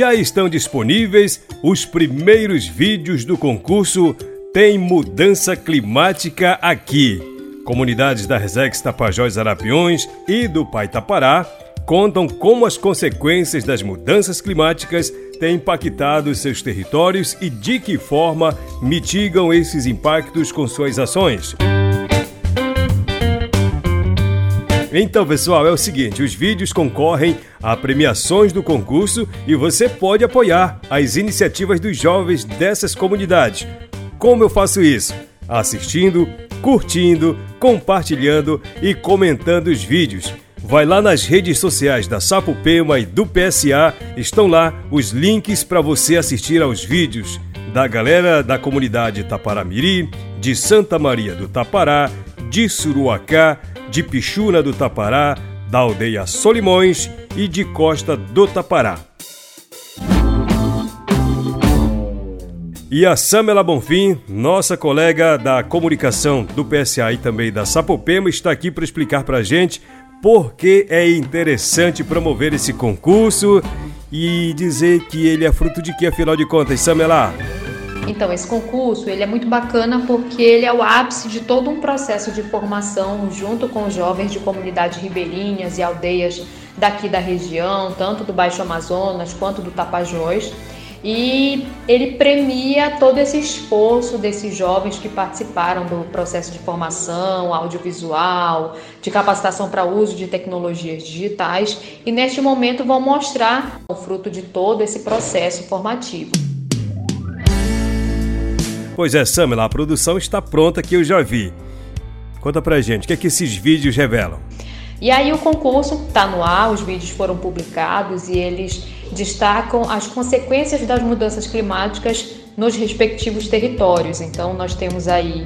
já estão disponíveis os primeiros vídeos do concurso Tem Mudança Climática Aqui. Comunidades da Resex Tapajós Arapiões e do Pai Tapará contam como as consequências das mudanças climáticas têm impactado seus territórios e de que forma mitigam esses impactos com suas ações. Então, pessoal, é o seguinte: os vídeos concorrem a premiações do concurso e você pode apoiar as iniciativas dos jovens dessas comunidades. Como eu faço isso? Assistindo, curtindo, compartilhando e comentando os vídeos. Vai lá nas redes sociais da Sapopema e do PSA, estão lá os links para você assistir aos vídeos da galera da comunidade Taparamiri, de Santa Maria do Tapará, de Suruacá, de Pichuna do Tapará, da aldeia Solimões e de Costa do Tapará. E a Samela Bonfim, nossa colega da comunicação do PSA e também da Sapopema, está aqui para explicar para a gente por que é interessante promover esse concurso e dizer que ele é fruto de que, afinal de contas, Samela? Então, esse concurso ele é muito bacana porque ele é o ápice de todo um processo de formação junto com jovens de comunidades ribeirinhas e aldeias daqui da região, tanto do Baixo Amazonas quanto do Tapajós. E ele premia todo esse esforço desses jovens que participaram do processo de formação audiovisual, de capacitação para uso de tecnologias digitais e neste momento vão mostrar o fruto de todo esse processo formativo. Pois é, Samela, a produção está pronta que eu já vi. Conta pra gente, o que é que esses vídeos revelam? E aí o concurso está no ar, os vídeos foram publicados e eles destacam as consequências das mudanças climáticas nos respectivos territórios. Então nós temos aí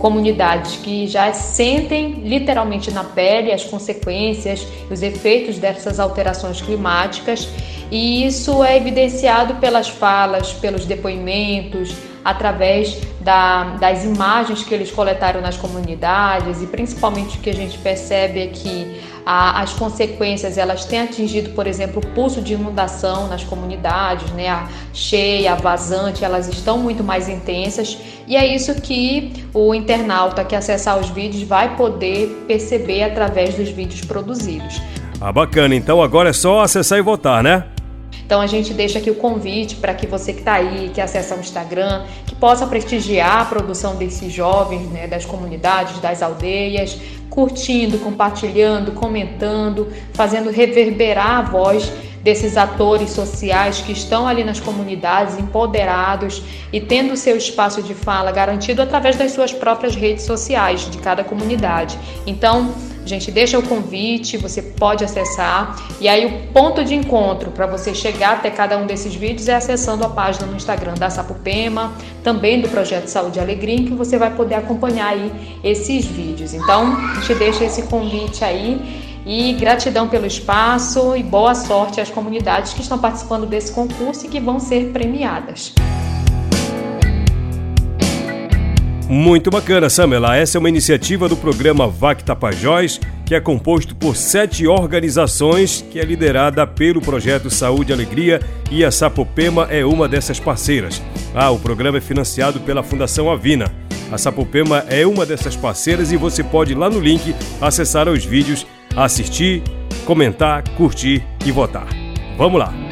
comunidades que já sentem literalmente na pele as consequências, os efeitos dessas alterações climáticas, e isso é evidenciado pelas falas, pelos depoimentos, através da, das imagens que eles coletaram nas comunidades e principalmente o que a gente percebe é que a, as consequências elas têm atingido, por exemplo, o pulso de inundação nas comunidades, né? A cheia, a vazante, elas estão muito mais intensas e é isso que o internauta que acessar os vídeos vai poder perceber através dos vídeos produzidos. Ah, bacana. Então agora é só acessar e votar, né? Então a gente deixa aqui o convite para que você que está aí, que acessa o Instagram, que possa prestigiar a produção desses jovens, né, das comunidades, das aldeias, curtindo, compartilhando, comentando, fazendo reverberar a voz desses atores sociais que estão ali nas comunidades, empoderados e tendo seu espaço de fala garantido através das suas próprias redes sociais de cada comunidade. Então, gente deixa o convite, você pode acessar. E aí o ponto de encontro para você chegar até cada um desses vídeos é acessando a página no Instagram da Sapupema, também do Projeto Saúde Alegria, em que você vai poder acompanhar aí esses vídeos. Então, gente deixa esse convite aí e gratidão pelo espaço e boa sorte às comunidades que estão participando desse concurso e que vão ser premiadas. Muito bacana, Samela. Essa é uma iniciativa do programa VAC Tapajós, que é composto por sete organizações, que é liderada pelo projeto Saúde e Alegria e a Sapopema é uma dessas parceiras. Ah, o programa é financiado pela Fundação Avina. A Sapopema é uma dessas parceiras e você pode lá no link acessar os vídeos, assistir, comentar, curtir e votar. Vamos lá!